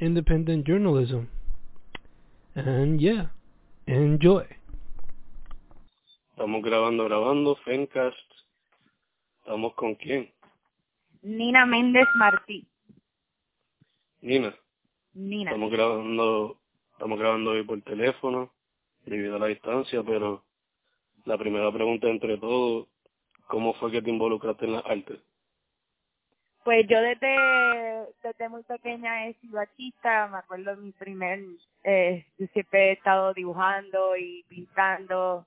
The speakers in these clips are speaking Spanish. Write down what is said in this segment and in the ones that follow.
independent journalism. And yeah, enjoy. Estamos grabando, grabando, Fencast. ¿Estamos con quién? Nina Méndez Martí. Nina. Nina. Estamos grabando, estamos grabando hoy por teléfono, debido a la distancia, pero la primera pregunta entre todos, ¿cómo fue que te involucraste en las artes? Pues yo desde, desde muy pequeña he sido artista, me acuerdo mi primer, eh, yo siempre he estado dibujando y pintando,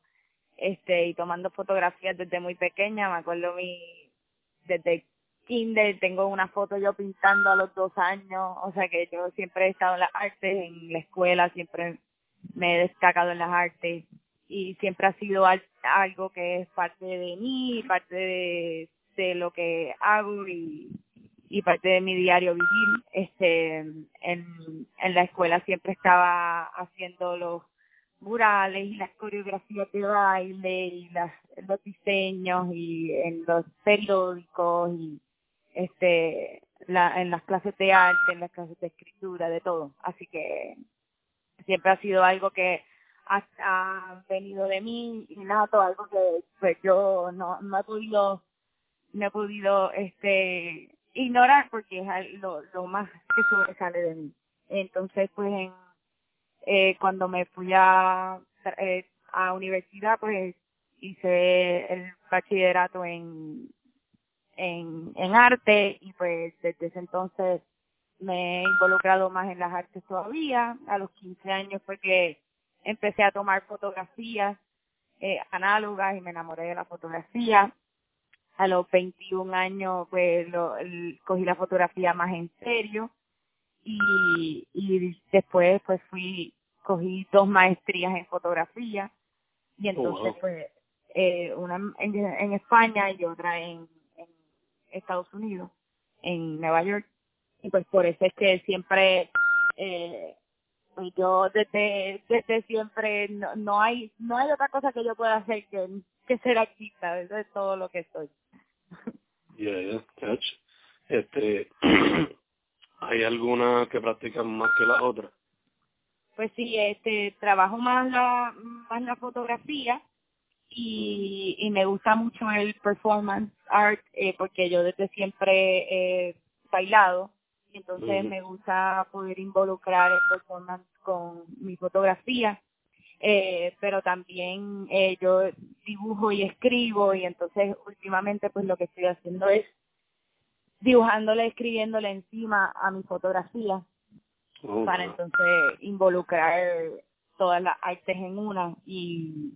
este, y tomando fotografías desde muy pequeña, me acuerdo mi, desde kinder tengo una foto yo pintando a los dos años, o sea que yo siempre he estado en las artes, en la escuela siempre me he destacado en las artes y siempre ha sido algo que es parte de mí, parte de, de lo que hago y, y parte de mi diario vivir. Este, en, en la escuela siempre estaba haciendo los murales y las coreografías de baile y las, los diseños y en los periódicos y este la, en las clases de arte, en las clases de escritura, de todo. Así que siempre ha sido algo que ha, ha venido de mí innato, algo que pues yo no, no he podido no he podido este ignorar porque es lo, más que sobresale de mí. Entonces, pues, en, eh, cuando me fui a, eh, a universidad, pues, hice el bachillerato en, en, en arte y pues desde ese entonces me he involucrado más en las artes todavía. A los 15 años fue que empecé a tomar fotografías eh, análogas y me enamoré de la fotografía a los 21 años pues lo, cogí la fotografía más en serio y, y después pues fui cogí dos maestrías en fotografía y entonces oh, pues eh, una en, en, España y otra en, en Estados Unidos en Nueva York. Y pues por eso es que siempre eh, yo desde desde siempre no, no hay no hay otra cosa que yo pueda hacer que que ser artista, eso es todo lo que soy. Yeah, yeah, catch. Este, ¿hay alguna que practican más que la otra? Pues sí, este, trabajo más la, más la fotografía y, y me gusta mucho el performance art eh, porque yo desde siempre he bailado y entonces uh -huh. me gusta poder involucrar el performance con mi fotografía eh, pero también eh, yo dibujo y escribo y entonces últimamente pues lo que estoy haciendo es dibujándole, escribiéndole encima a mi fotografía oh, para entonces involucrar todas las artes en una y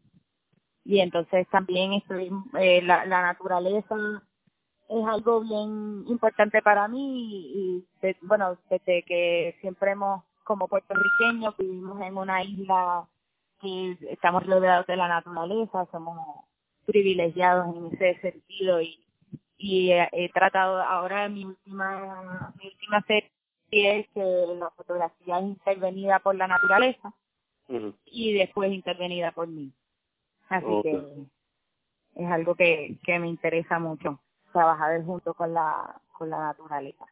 y entonces también estoy eh, la, la naturaleza es algo bien importante para mí y, de, bueno desde que siempre hemos como puertorriqueños vivimos en una isla que estamos rodeados de la naturaleza, somos privilegiados en ese sentido y, y he, tratado ahora mi última mi última serie es que la fotografía es intervenida por la naturaleza uh -huh. y después intervenida por mí. Así okay. que es algo que, que me interesa mucho, trabajar junto con la, con la naturaleza.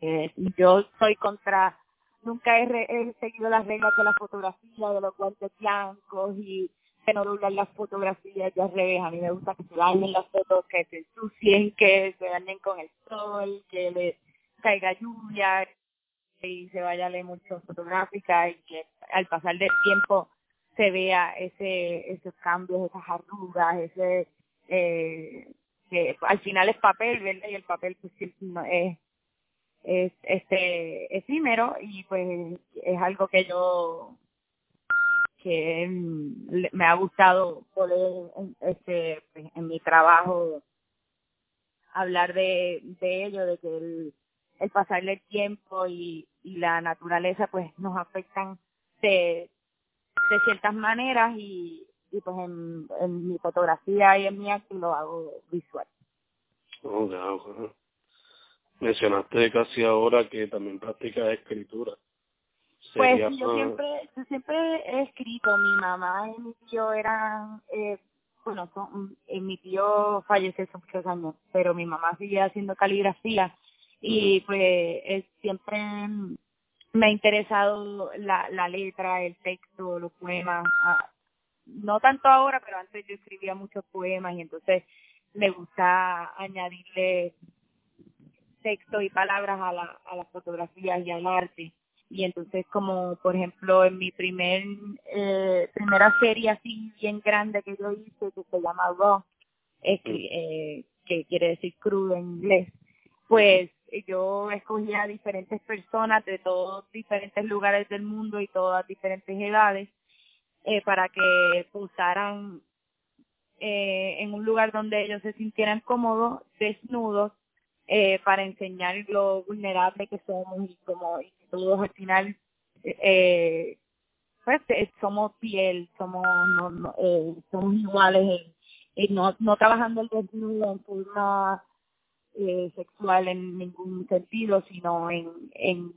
Eh, yo soy contra nunca he, he, seguido las reglas de la fotografía, de los guantes blancos y que no doblar las fotografías de al revés. A mí me gusta que se dañen las fotos, que se ensucien, que se dañen con el sol, que le caiga lluvia y se vaya a mucho fotográfica y que al pasar del tiempo se vea ese esos cambios, esas arrugas, ese eh, que al final es papel, ¿verdad? Y el papel pues no es es este efímero y pues es algo que yo que me ha gustado poder este en mi trabajo hablar de, de ello de que el, el pasarle el tiempo y, y la naturaleza pues nos afectan de, de ciertas maneras y, y pues en, en mi fotografía y en mi arte lo hago visual. Oh, Mencionaste casi ahora que también practicas escritura. Pues yo siempre, yo siempre he escrito. Mi mamá y mi tío eran, eh, bueno, son, eh, mi tío falleció hace muchos años, pero mi mamá sigue haciendo caligrafía y pues siempre me ha interesado la, la letra, el texto, los poemas. Ah, no tanto ahora, pero antes yo escribía muchos poemas y entonces me gusta añadirle texto y palabras a, la, a las fotografías y al arte. Y entonces como por ejemplo en mi primer eh, primera serie así bien grande que yo hice que se llama Raw, eh, que quiere decir crudo en inglés, pues yo escogía a diferentes personas de todos diferentes lugares del mundo y todas diferentes edades eh, para que usaran eh, en un lugar donde ellos se sintieran cómodos, desnudos, eh, para enseñar lo vulnerable que somos y como y todos al final eh, pues eh, somos piel, somos no, no eh, somos iguales, eh, no, no trabajando el desnudo en forma eh, sexual en ningún sentido, sino en, en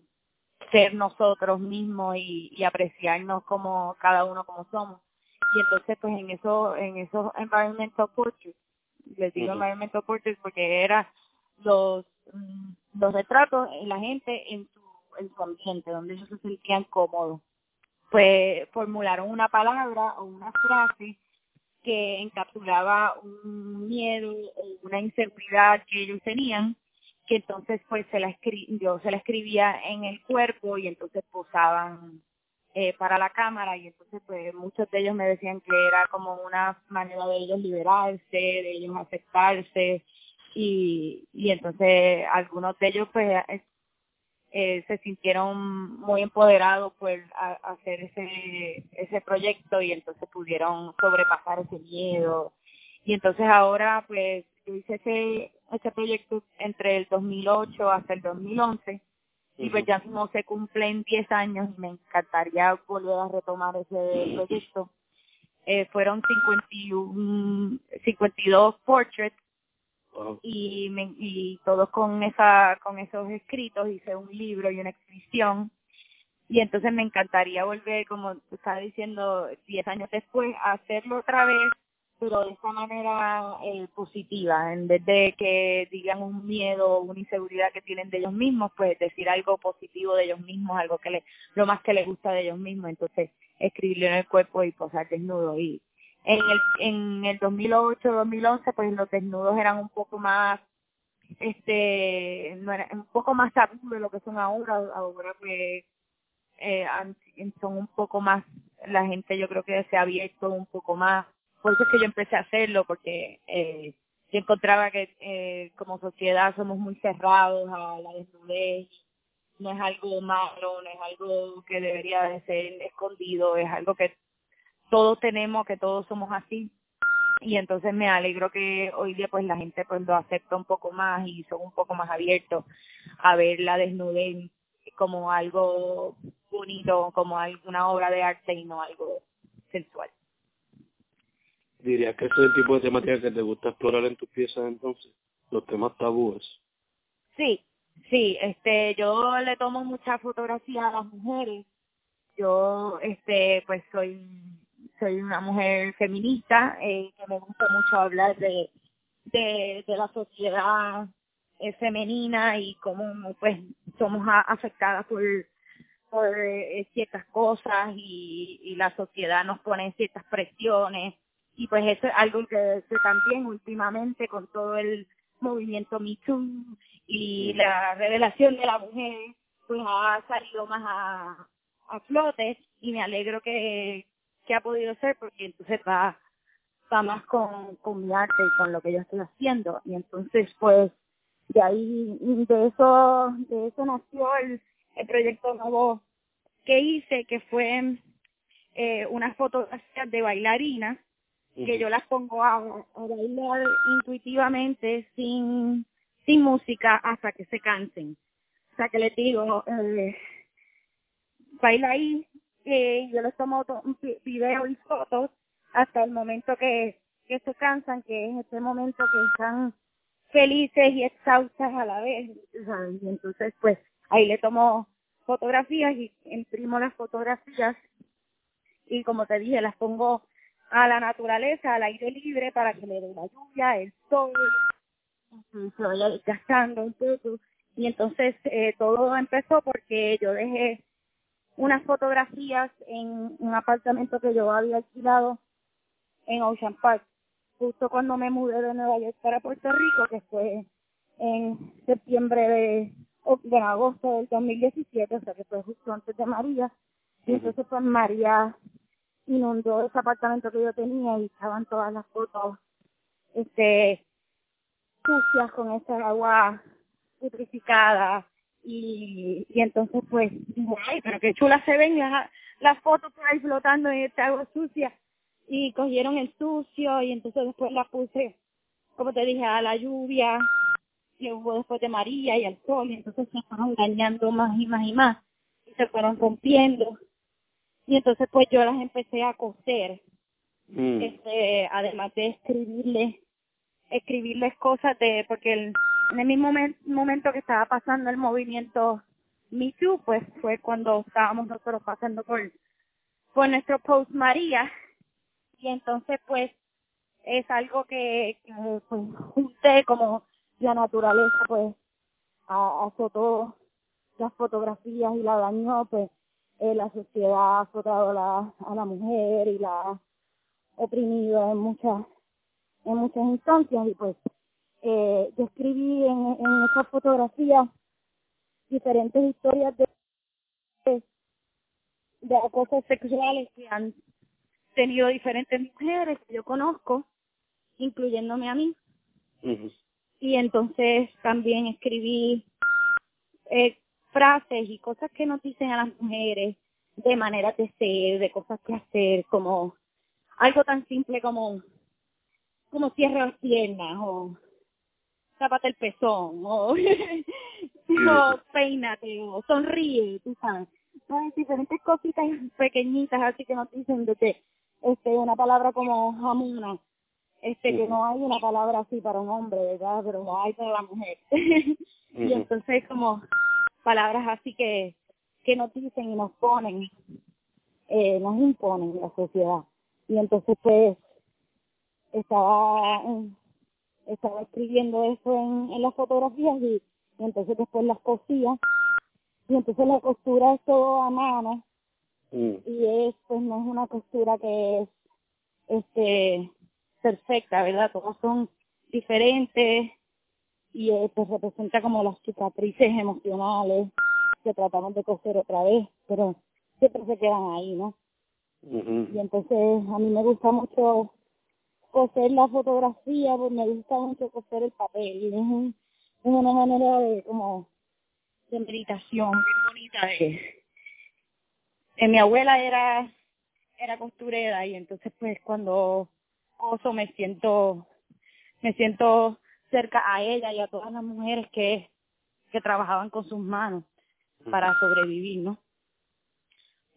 ser nosotros mismos y, y apreciarnos como cada uno como somos. Y entonces pues en eso, en esos environmental portraits, les digo environmental portraits porque era los, mm, los retratos en la gente en su, en su ambiente, donde ellos se sentían cómodos. Pues formularon una palabra o una frase que encapsulaba un miedo o una inseguridad que ellos tenían, que entonces pues se la yo se la escribía en el cuerpo y entonces posaban eh, para la cámara y entonces pues muchos de ellos me decían que era como una manera de ellos liberarse, de ellos aceptarse y, y entonces algunos de ellos pues eh, se sintieron muy empoderados por hacer ese ese proyecto y entonces pudieron sobrepasar ese miedo. Y entonces ahora pues yo hice ese ese proyecto entre el 2008 hasta el 2011 y pues ya no se cumplen 10 años y me encantaría volver a retomar ese proyecto. Eh, fueron 51 52 portraits y, me, y todos con esa con esos escritos hice un libro y una exhibición. Y entonces me encantaría volver como tú estabas diciendo diez años después a hacerlo otra vez pero de esa manera eh, positiva. En vez de que digan un miedo o una inseguridad que tienen de ellos mismos pues decir algo positivo de ellos mismos algo que le lo más que les gusta de ellos mismos. Entonces escribirlo en el cuerpo y posar desnudo y en el, en el 2008-2011, pues los desnudos eran un poco más, este, no era, un poco más tabú de lo que son ahora. Ahora pues eh, son un poco más, la gente yo creo que se ha abierto un poco más. Por eso es que yo empecé a hacerlo, porque eh, yo encontraba que eh, como sociedad somos muy cerrados a la desnudez. No es algo malo, no es algo que debería de ser escondido, es algo que todos tenemos, que todos somos así. Y entonces me alegro que hoy día pues la gente pues lo acepta un poco más y son un poco más abiertos a ver la desnudez como algo bonito, como alguna obra de arte y no algo sensual. ¿Dirías que ese es el tipo de temática que te gusta explorar en tus piezas entonces? Los temas tabúes. Sí, sí, este, yo le tomo mucha fotografía a las mujeres. Yo, este, pues soy soy una mujer feminista eh, que me gusta mucho hablar de, de, la sociedad eh, femenina y cómo pues somos afectadas por, eh, ciertas cosas y, la sociedad nos pone ciertas presiones. Y pues eso es algo que, que también últimamente con todo el movimiento Me Too y la revelación de la mujer pues ha salido más a, a flote y me alegro que, que ha podido ser porque entonces va, va más con, con mi arte y con lo que yo estoy haciendo. Y entonces, pues, de ahí, de eso, de eso nació el, el proyecto nuevo que hice, que fue eh, unas fotografías de bailarinas, que yo las pongo a, a bailar intuitivamente sin, sin música hasta que se cansen. sea que les digo, eh, baila ahí, y yo les tomo video y fotos hasta el momento que, se cansan, que es este momento que están felices y exhaustas a la vez, Y entonces, pues, ahí le tomo fotografías y imprimo las fotografías y como te dije, las pongo a la naturaleza, al aire libre para que le dé la lluvia, el sol, se vaya desgastando un poco. Y entonces eh, todo empezó porque yo dejé unas fotografías en un apartamento que yo había alquilado en Ocean Park, justo cuando me mudé de Nueva York para Puerto Rico, que fue en septiembre de, bueno, agosto del 2017, o sea que fue justo antes de María. Y entonces pues María inundó ese apartamento que yo tenía y estaban todas las fotos este sucias con esa agua putrificada y, y entonces pues dije, ay, pero qué chula se ven las, las fotos por ahí flotando en esta agua sucia y cogieron el sucio y entonces después la puse, como te dije, a la lluvia que hubo después de María y al sol y entonces se fueron dañando más y más y más y se fueron rompiendo y entonces pues yo las empecé a coser mm. este además de escribirle escribirles cosas de porque el, en el mismo momento que estaba pasando el movimiento Me Too pues fue cuando estábamos nosotros pasando por por nuestro post María. Y entonces pues es algo que, que pues, junté como la naturaleza pues azotó las fotografías y la dañó pues eh, la sociedad ha azotado a la, a la mujer y la ha oprimido en muchas en muchas instancias y pues eh, yo escribí en, en esas fotografías diferentes historias de, de, acosos sexuales que han tenido diferentes mujeres que yo conozco, incluyéndome a mí. Y entonces también escribí eh, frases y cosas que nos dicen a las mujeres de manera de ser, de cosas que hacer, como algo tan simple como como cierra las piernas o tápate el pezón o, o peínate o sonríe, tú sabes. diferentes cositas pequeñitas así que nos dicen de este una palabra como jamuna, este que no hay una palabra así para un hombre, ¿verdad? Pero no hay para la mujer. y entonces como palabras así que, que nos dicen y nos ponen, eh, nos imponen la sociedad. Y entonces pues estaba estaba escribiendo eso en, en las fotografías y, entonces después las cosía y entonces la costura es todo a mano mm. y es pues no es una costura que es este perfecta verdad todas son diferentes y eh, pues representa como las cicatrices emocionales que tratamos de coser otra vez, pero siempre se quedan ahí, ¿no? Y entonces a mí me gusta mucho coser la fotografía, pues me gusta mucho coser el papel, es, una manera de como de meditación bien bonita de, de mi abuela era era costurera y entonces pues cuando coso me siento me siento cerca a ella y a todas las mujeres que, que trabajaban con sus manos para sobrevivir, ¿no?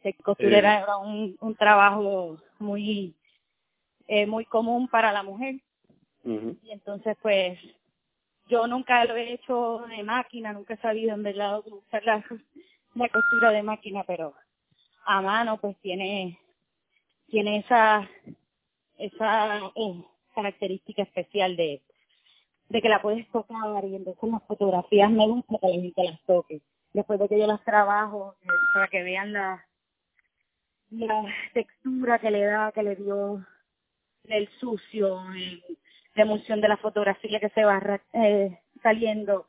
Ser costurera era un, un trabajo muy eh, muy común para la mujer y entonces pues yo nunca lo he hecho de máquina, nunca he sabido en verdad usar la, la costura de máquina, pero a mano pues tiene tiene esa esa eh, característica especial de de que la puedes tocar y entonces las fotografías me gusta que la gente las toque. Después de que yo las trabajo, eh, para que vean la, la textura que le da, que le dio el sucio, la emulsión de la fotografía que se va eh, saliendo,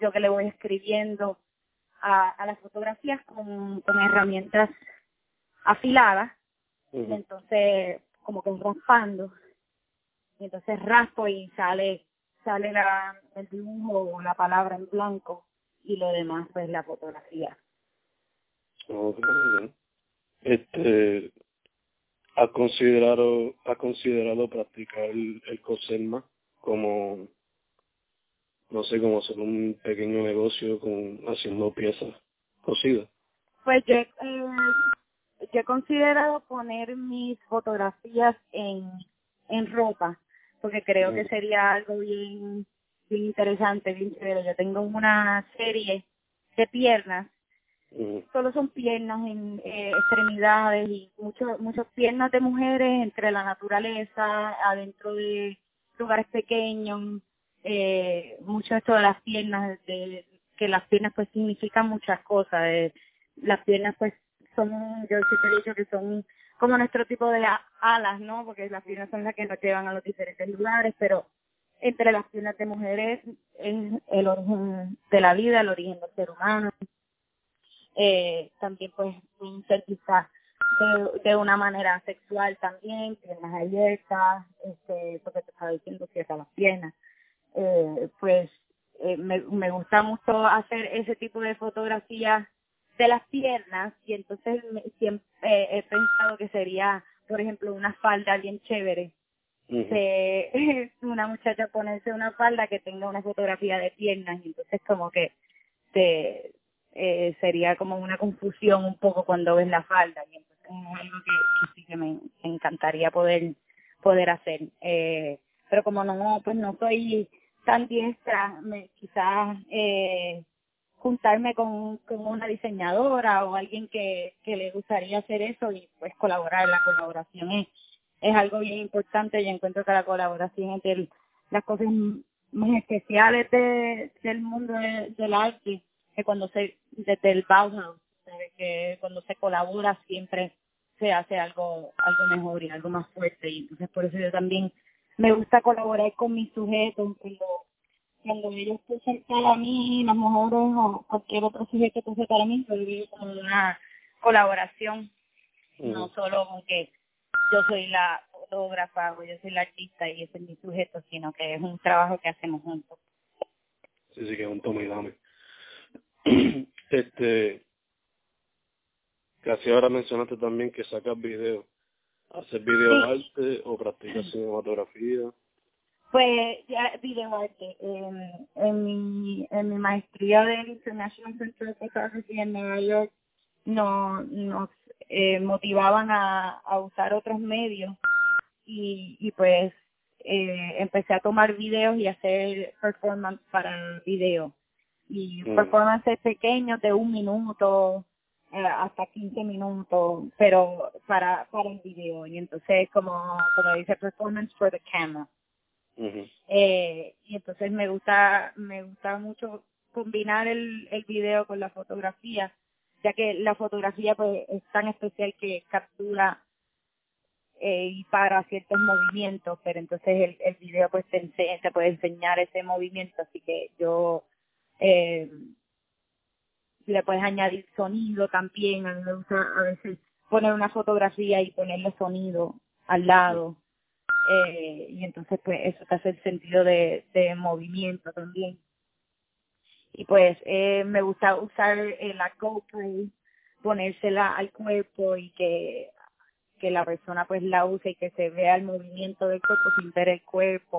yo que le voy escribiendo a, a las fotografías con, con herramientas afiladas, y entonces como que raspando, y entonces raspo y sale sale la, el dibujo o la palabra en blanco y lo demás pues la fotografía. Este, ¿ha considerado, ha considerado practicar el, el coser como, no sé, cómo hacer un pequeño negocio con haciendo piezas cosidas. Pues yo, eh, yo he considerado poner mis fotografías en, en ropa, porque creo que sería algo bien, bien interesante, bien chévere. Yo tengo una serie de piernas solo son piernas en eh, extremidades y muchos muchas piernas de mujeres entre la naturaleza adentro de lugares pequeños eh, mucho esto de las piernas de que las piernas pues significan muchas cosas eh, las piernas pues son yo siempre he dicho que son como nuestro tipo de alas no porque las piernas son las que nos llevan a los diferentes lugares pero entre las piernas de mujeres es el origen de la vida el origen del ser humano eh, también pues ser quizás de, de, una manera sexual también, piernas abiertas, este, porque te estaba diciendo cierta las piernas. Eh, pues eh, me, me gusta mucho hacer ese tipo de fotografías de las piernas y entonces siempre he pensado que sería, por ejemplo, una falda bien chévere. de una muchacha ponerse una falda que tenga una fotografía de piernas y entonces como que te, eh, sería como una confusión un poco cuando ves la falda y entonces es algo que, sí que me encantaría poder poder hacer. Eh, pero como no pues no soy tan diestra me, quizás eh, juntarme con, con una diseñadora o alguien que, que le gustaría hacer eso y pues colaborar. La colaboración es es algo bien importante. Y encuentro que la colaboración de las cosas más especiales de, del mundo del arte que cuando se, desde el Bauhaus, que cuando se colabora siempre se hace algo, algo mejor y algo más fuerte. Y entonces por eso yo también me gusta colaborar con mis sujetos, cuando, cuando ellos pusen para mí, las mujeres o cualquier otro sujeto puse para mí, yo digo como una colaboración, no solo con que yo soy la fotógrafa o yo soy la artista y ese es mi sujeto, sino que es un trabajo que hacemos juntos. Sí, sí, que es un toma y dame. este casi ahora mencionaste también que sacas videos hacer video arte o practicas cinematografía pues ya video arte. En, en mi en mi maestría del International Center of Photography en Nueva York no nos eh, motivaban a, a usar otros medios. Y, y pues eh, empecé a tomar videos y hacer performance para video y mm. performances pequeños de un minuto eh, hasta 15 minutos, pero para para el video y entonces como como dice performance for the camera. eh, y entonces me gusta me gusta mucho combinar el el video con la fotografía, ya que la fotografía pues es tan especial que captura eh, y para ciertos movimientos, pero entonces el, el video pues te, te puede enseñar ese movimiento, así que yo eh, le puedes añadir sonido también, a mí me gusta a veces poner una fotografía y ponerle sonido al lado, eh, y entonces pues eso te hace el sentido de, movimiento también. Y pues eh, me gusta usar eh, la GoPro, ponérsela al cuerpo y que que la persona pues la use y que se vea el movimiento del cuerpo sin ver el cuerpo.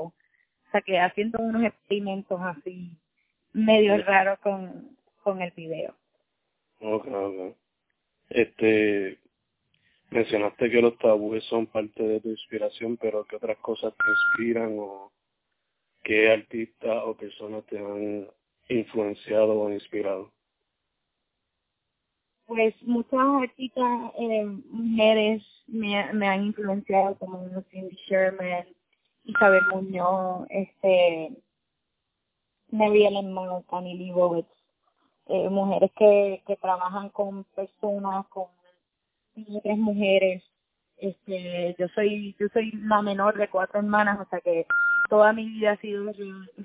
O sea que haciendo unos experimentos así medio raro con, con el video. Okay, okay. Este, mencionaste que los tabúes son parte de tu inspiración, pero ¿qué otras cosas te inspiran o qué artistas o personas te han influenciado o inspirado? Pues muchas artistas eh, mujeres me, me han influenciado como Cindy Sherman, Isabel Muñoz, este Mary Ellen Monk, Annie Leibovitz, eh, mujeres que, que trabajan con personas, con otras mujeres. Este, yo soy yo soy la menor de cuatro hermanas, o sea que toda mi vida ha sido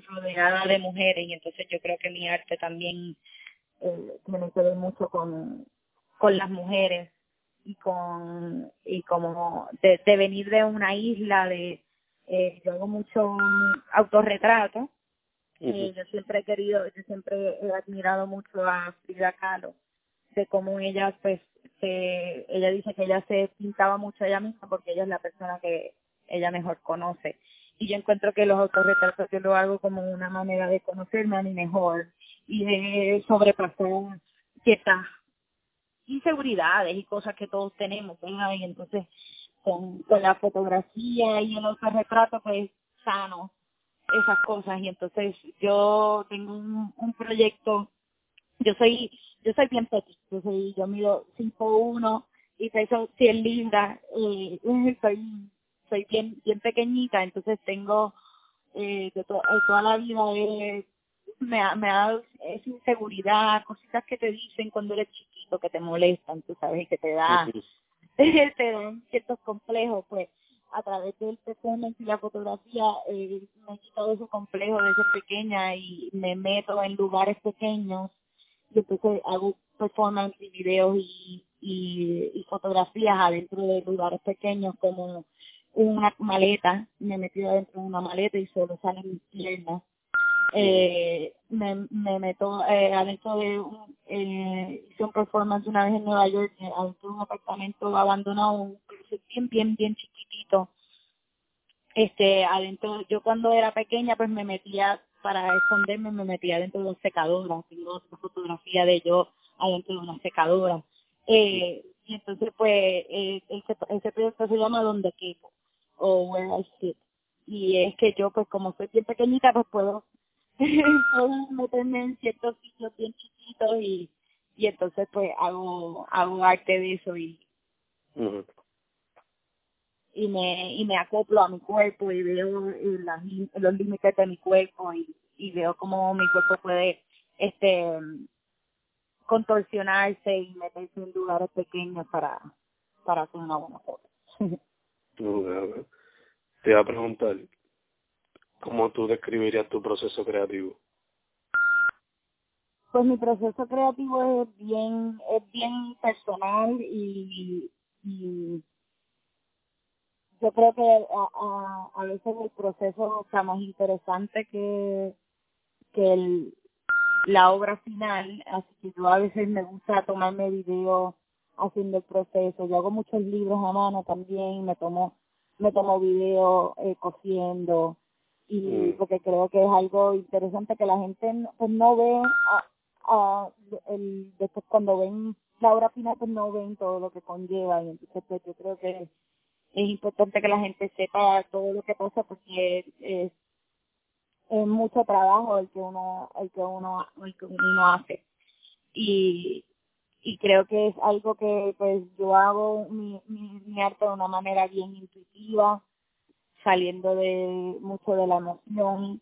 rodeada de mujeres y entonces yo creo que mi arte también eh, tiene que mucho con con las mujeres y con y como de, de venir de una isla de eh, yo hago mucho autorretrato y yo siempre he querido, yo siempre he admirado mucho a Frida Kahlo, de cómo ella, pues, se, ella dice que ella se pintaba mucho ella misma porque ella es la persona que ella mejor conoce. y yo encuentro que los autorretratos yo lo hago como una manera de conocerme a mí mejor y de sobrepasar ciertas inseguridades y cosas que todos tenemos, ¿verdad? Y entonces con, con la fotografía y el autorretrato pues sano esas cosas. Y entonces yo tengo un, un proyecto yo soy yo soy bien petit yo soy yo mido cinco uno y peso 100 libras y soy soy bien bien pequeñita. Entonces tengo eh, de to, toda la vida eh, me ha, me ha dado esa inseguridad cositas que te dicen cuando eres chiquito que te molestan tú sabes que te da te dan ciertos complejos pues a través del performance y la fotografía eh, me he quitado ese complejo de ser pequeña y me meto en lugares pequeños y entonces hago performance y videos y, y, y fotografías adentro de lugares pequeños como una maleta, me he metido adentro de una maleta y solo salen mis piernas. Eh, me, me meto eh, adentro de un, eh, hice un performance una vez en Nueva York, eh, adentro de un apartamento abandonado, bien, bien, bien chiquitito. Este, adentro, yo cuando era pequeña pues me metía para esconderme, me metía dentro de una secadora, tengo otra fotografía de yo adentro de una secadora. Eh, y entonces pues eh, ese, ese proyecto se llama Donde Quepo o Where I Sit. Y es que yo pues como soy bien pequeñita pues puedo, puedo meterme en ciertos sitios bien chiquitos y, y entonces pues hago, hago arte de eso y. y me y me acoplo a mi cuerpo y veo eh, las, lim- los límites de mi cuerpo y, y veo cómo mi cuerpo puede este contorsionarse y meterse en lugares pequeños para para hacer una buena foto. Ok. Te iba a preguntar, ¿cómo tú describirías tu proceso creativo? Pues mi proceso creativo es bien es bien personal y, y yo creo que a, a, a veces el proceso está más interesante que que el, la obra final, así que yo a veces me gusta tomarme videos haciendo el proceso. Yo hago muchos libros a mano también, me tomo me tomo videos eh, cosiendo y Mm. porque creo que es algo interesante que la gente no, pues no ve a, a el después cuando ven la obra final pues no ven todo lo que conlleva y entonces pues yo creo que es importante que la gente sepa todo lo que pasa porque es, es mucho trabajo el que uno el que uno el que uno hace. Y y creo que es algo que pues yo hago mi, mi, mi arte de una manera bien intuitiva saliendo de mucho de la emoción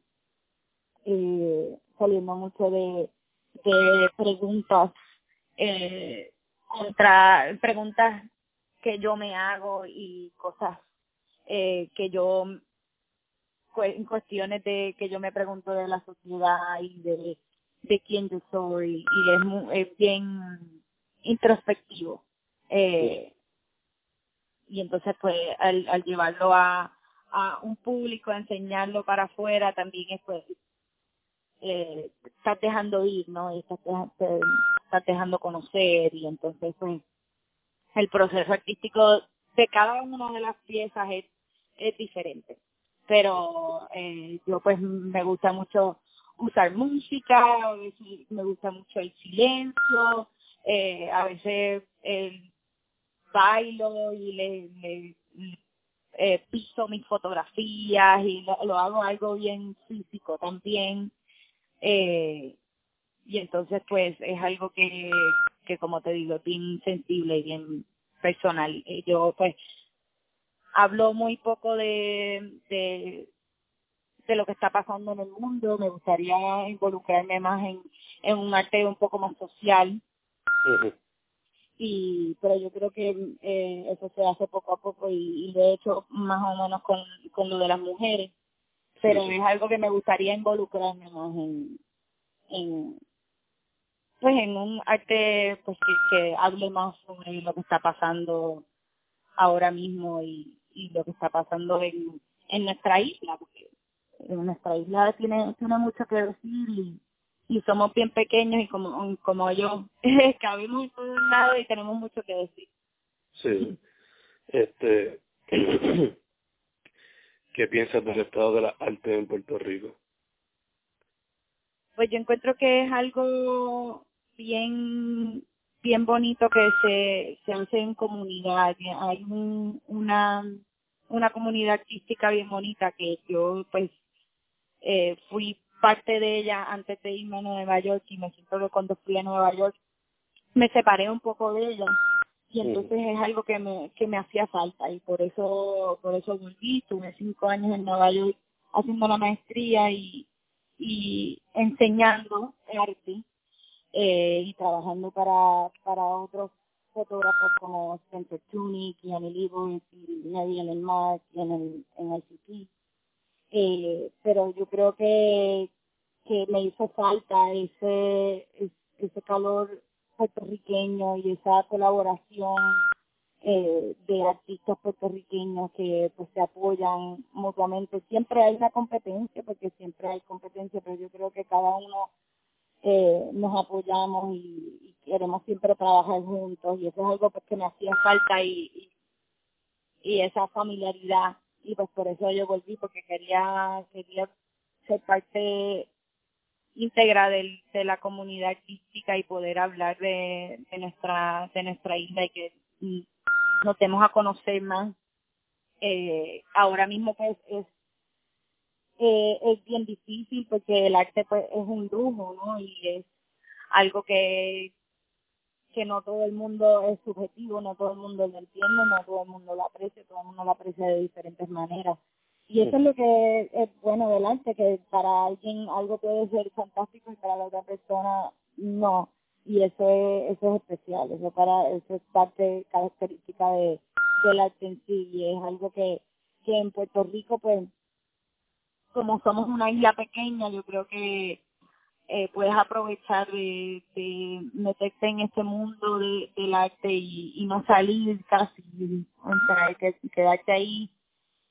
eh, saliendo mucho de de preguntas eh, contra preguntas que yo me hago y cosas eh, que yo cu- en cuestiones de que yo me pregunto de la sociedad y de, de quién yo soy y es, mu- es bien introspectivo eh, y entonces pues al, al llevarlo a, a un público a enseñarlo para afuera también es pues eh, estás dejando ir no y estás, te- estás dejando conocer y entonces pues el proceso artístico de cada una de las piezas es, es diferente pero eh, yo pues me gusta mucho usar música, a veces me gusta mucho el silencio, eh, a veces eh, bailo y le, le eh, piso mis fotografías y lo, lo hago algo bien físico también. Eh, y entonces pues es algo que, que como te digo, es bien sensible y bien personal. Y yo pues hablo muy poco de, de, de lo que está pasando en el mundo, me gustaría involucrarme más en, en un arte un poco más social y pero yo creo que eh, eso se hace poco a poco y, y de hecho más o menos con, con lo de las mujeres pero sí. es algo que me gustaría involucrarme más en, en pues en un arte pues que, que hable más sobre lo que está pasando ahora mismo y, y lo que está pasando en, en nuestra isla porque en nuestra isla tiene tiene mucho que decir y, y somos bien pequeños y como como yo cabemos en todos lados y tenemos mucho que decir Sí. Este, ¿Qué piensas del estado de la arte en Puerto Rico? Pues yo encuentro que es algo bien bien bonito que se, se hace en comunidad. Hay un, una, una comunidad artística bien bonita que yo pues eh, fui parte de ella antes de irme a Nueva York y me siento que cuando fui a Nueva York me separé un poco de ella. Y entonces es algo que me que me hacía falta y por eso por eso volví. Tuve cinco años en Nueva York haciendo la maestría y y enseñando arte eh, trabajando para para otros fotógrafos como Spencer Tunick y Annie Leibovitz y Mar y en el en ICT eh, pero yo creo que que me hizo falta ese ese calor puertorriqueño y esa colaboración eh, de artistas puertorriqueños que pues se apoyan mutuamente. Siempre hay una competencia, porque siempre hay competencia, pero yo creo que cada uno eh, nos apoyamos y, queremos siempre trabajar juntos y eso es algo pues, que me hacía falta y, y, esa familiaridad y pues por eso yo volví porque quería quería ser parte íntegra de, de la comunidad artística y poder hablar de, de nuestra de nuestra isla y que nos demos a conocer más. Eh, ahora mismo pues es eh, es bien difícil porque el arte pues es un lujo no y es algo que que no todo el mundo es subjetivo no todo el mundo lo entiende no todo el mundo lo aprecia todo el mundo lo aprecia de diferentes maneras y eso es lo que es bueno del arte, que para alguien algo puede ser fantástico y para la otra persona no. Y eso es, eso es especial, eso, para, eso es parte característica de, del arte en sí. Y es algo que, que en Puerto Rico, pues, como somos una isla pequeña, yo creo que eh, puedes aprovechar de, meterte en este mundo de, del arte y, no salir casi, o sea, que, quedarte ahí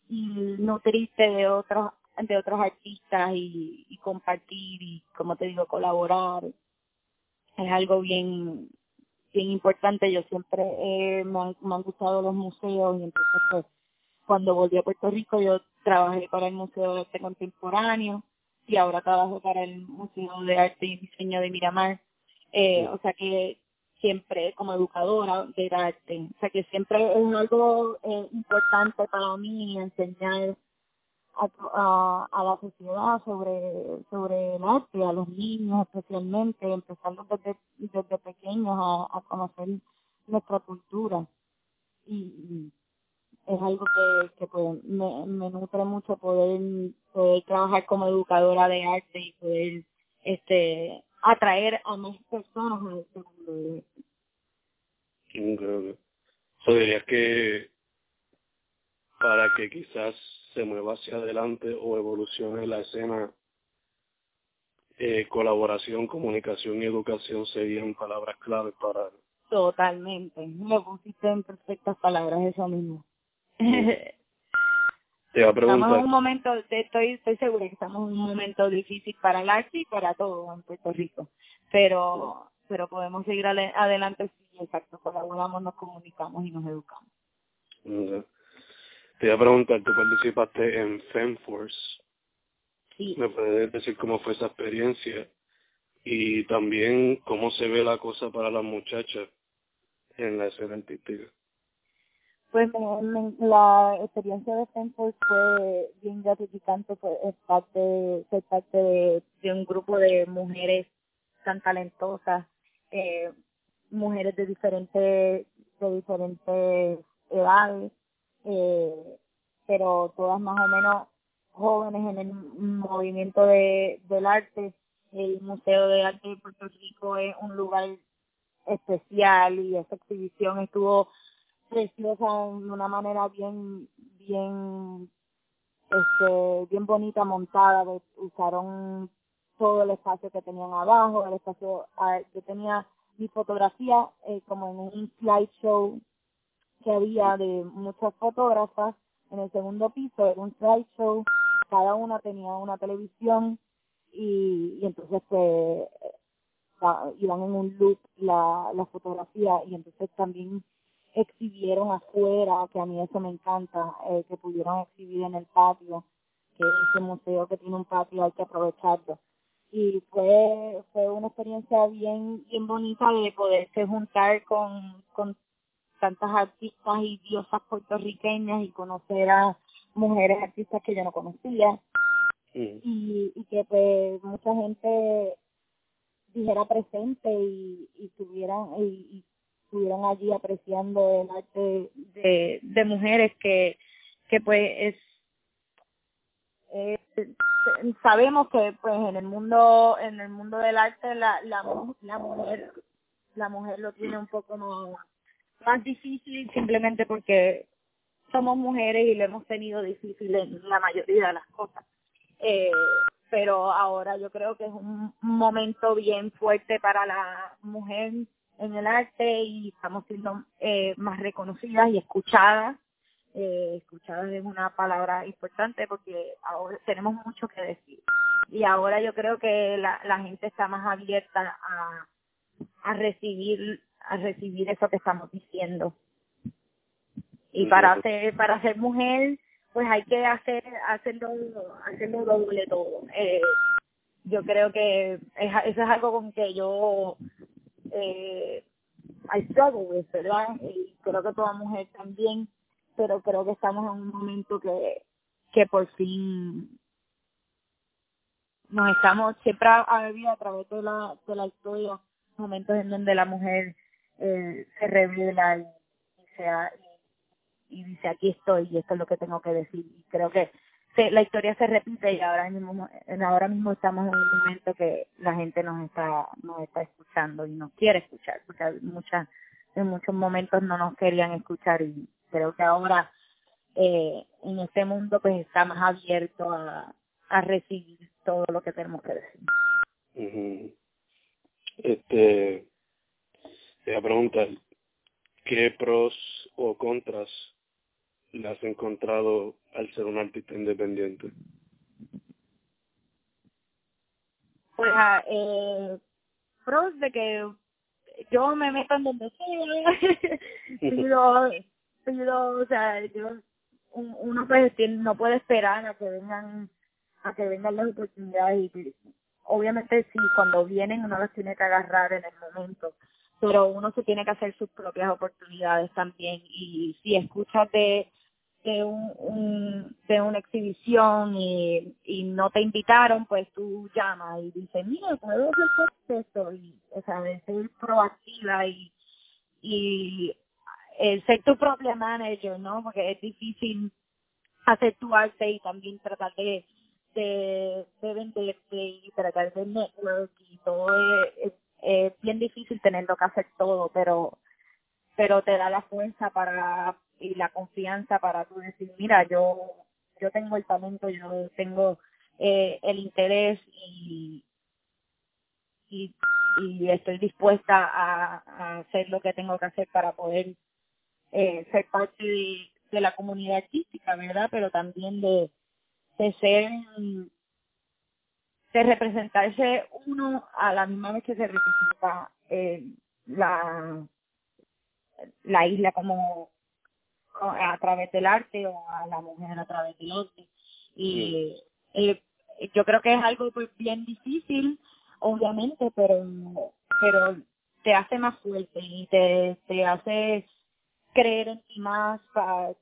y nutrirte de otros de otros artistas y, y compartir y como te digo colaborar. Es algo bien bien importante. Yo siempre eh, me, han, me han gustado los museos y entonces pues cuando volví a Puerto Rico yo trabajé para el Museo de Arte Contemporáneo y ahora trabajo para el Museo de Arte y Diseño de Miramar eh, o sea que siempre como educadora de arte. O sea que siempre es algo eh, importante para mí enseñar a, a, la sociedad sobre, sobre el arte, a los niños especialmente, empezando desde, desde pequeños a, a conocer nuestra cultura. Y, es algo que, que pues, me, me nutre mucho poder, poder trabajar como educadora de arte y poder este atraer a más personas a este mundo. Yo diría que para que quizás se mueva hacia adelante o evolucione la escena, eh, colaboración, comunicación y educación serían palabras claves para... Totalmente, me pusiste en perfectas palabras eso mismo. Te va a preguntar. Estamos en un momento, estoy, estoy segura que estamos en un momento difícil para el arte y para todo en Puerto Rico, pero pero podemos seguir adelante si exacto colaboramos, nos comunicamos y nos educamos. Te voy a preguntar, tú participaste en FemForce. Sí. ¿Me puedes decir cómo fue esa experiencia? Y también cómo se ve la cosa para las muchachas en la escena artística. Pues la experiencia de FemForce fue bien gratificante, fue parte, ser parte de, de un grupo de mujeres tan talentosas, eh, mujeres de diferentes, de diferentes edades, eh, pero todas más o menos jóvenes en el movimiento de, del arte. El Museo de Arte de Puerto Rico es un lugar especial y esa exhibición estuvo preciosa de una manera bien bien este bien bonita montada usaron todo el espacio que tenían abajo el espacio ah, yo tenía mi fotografía eh, como en un slideshow que había de muchas fotógrafas en el segundo piso, era un slideshow, cada una tenía una televisión y, y entonces pues iban en un loop la, la fotografía y entonces también exhibieron afuera, que a mí eso me encanta, eh, que pudieron exhibir en el patio, que ese museo que tiene un patio hay que aprovecharlo. Y fue, fue una experiencia bien, bien bonita de poderse juntar con, con tantas artistas y diosas puertorriqueñas y conocer a mujeres artistas que yo no conocía. Y, y que pues mucha gente dijera presente y, y tuvieran y, estuvieran allí apreciando el arte de, de mujeres que, que pues es eh, sabemos que pues en el mundo en el mundo del arte la, la la mujer la mujer lo tiene un poco más más difícil simplemente porque somos mujeres y lo hemos tenido difícil en la mayoría de las cosas. Eh, pero ahora yo creo que es un momento bien fuerte para la mujer en el arte y estamos siendo eh, más reconocidas y escuchadas. Eh, escuchadas es una palabra importante porque ahora tenemos mucho que decir. Y ahora yo creo que la, la gente está más abierta a, a recibir a recibir eso que estamos diciendo. Y para ser para ser mujer, pues hay que hacer hacerlo hacerlo doble todo. Eh, yo creo que eso es algo con que yo eh, I struggle with, ¿verdad? Y creo que toda mujer también, pero creo que estamos en un momento que, que por fin nos estamos, siempre ha, habido a través de la, de la historia momentos en donde la mujer eh, se revela y, sea, y, y dice aquí estoy y esto es lo que tengo que decir. Y creo que la historia se repite y ahora mismo ahora mismo estamos en un momento que la gente nos está nos está escuchando y nos quiere escuchar porque muchas en muchos momentos no nos querían escuchar y creo que ahora eh, en este mundo pues está más abierto a, a recibir todo lo que tenemos que decir. Este, te voy a preguntar, ¿qué pros o contras le has encontrado al ser un artista independiente? Pues, ah, eh, pros de que yo me meto en donde sea, pido, pido, o sea, yo, uno pues no puede esperar a que vengan, a que vengan las oportunidades y obviamente sí, cuando vienen uno las tiene que agarrar en el momento, pero uno se tiene que hacer sus propias oportunidades también y si escuchas de de un, de una exhibición y, y no te invitaron, pues tú llamas y dices, mira, puedo hacer esto y, o sea, de ser proactiva y, y eh, ser tu propia manager, ¿no? Porque es difícil hacer tu arte y también tratar de, de, de venderte y tratar de network y todo es, es bien difícil tenerlo que hacer todo, pero pero te da la fuerza para y la confianza para tú decir, mira, yo yo tengo el talento, yo tengo eh, el interés y, y, y estoy dispuesta a, a, hacer lo que tengo que hacer para poder eh, ser parte de, de la comunidad artística, ¿verdad? Pero también de, de ser de representarse uno a la misma vez que se representa eh, la la isla como a través del arte o a la mujer a través del arte. Y eh, yo creo que es algo pues, bien difícil, obviamente, pero pero te hace más fuerte y te, te hace creer en ti más para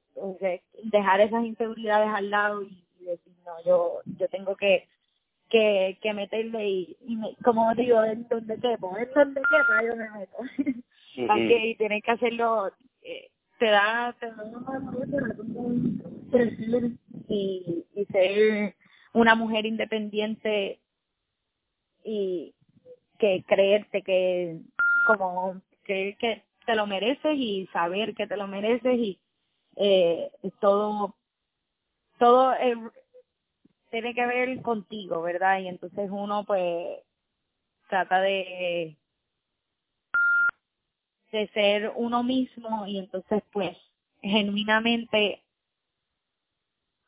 dejar esas inseguridades al lado y, decir, no, yo yo tengo que que, que meterle y, y como digo, en donde quepo, en donde quepa yo me meto. y tienes que hacerlo, eh, te da, te da crecer y, y ser una mujer independiente y que creerte que como que, que te lo mereces y saber que te lo mereces y eh, todo todo tiene que ver contigo, ¿verdad? Y entonces uno pues trata de de ser uno mismo y entonces pues genuinamente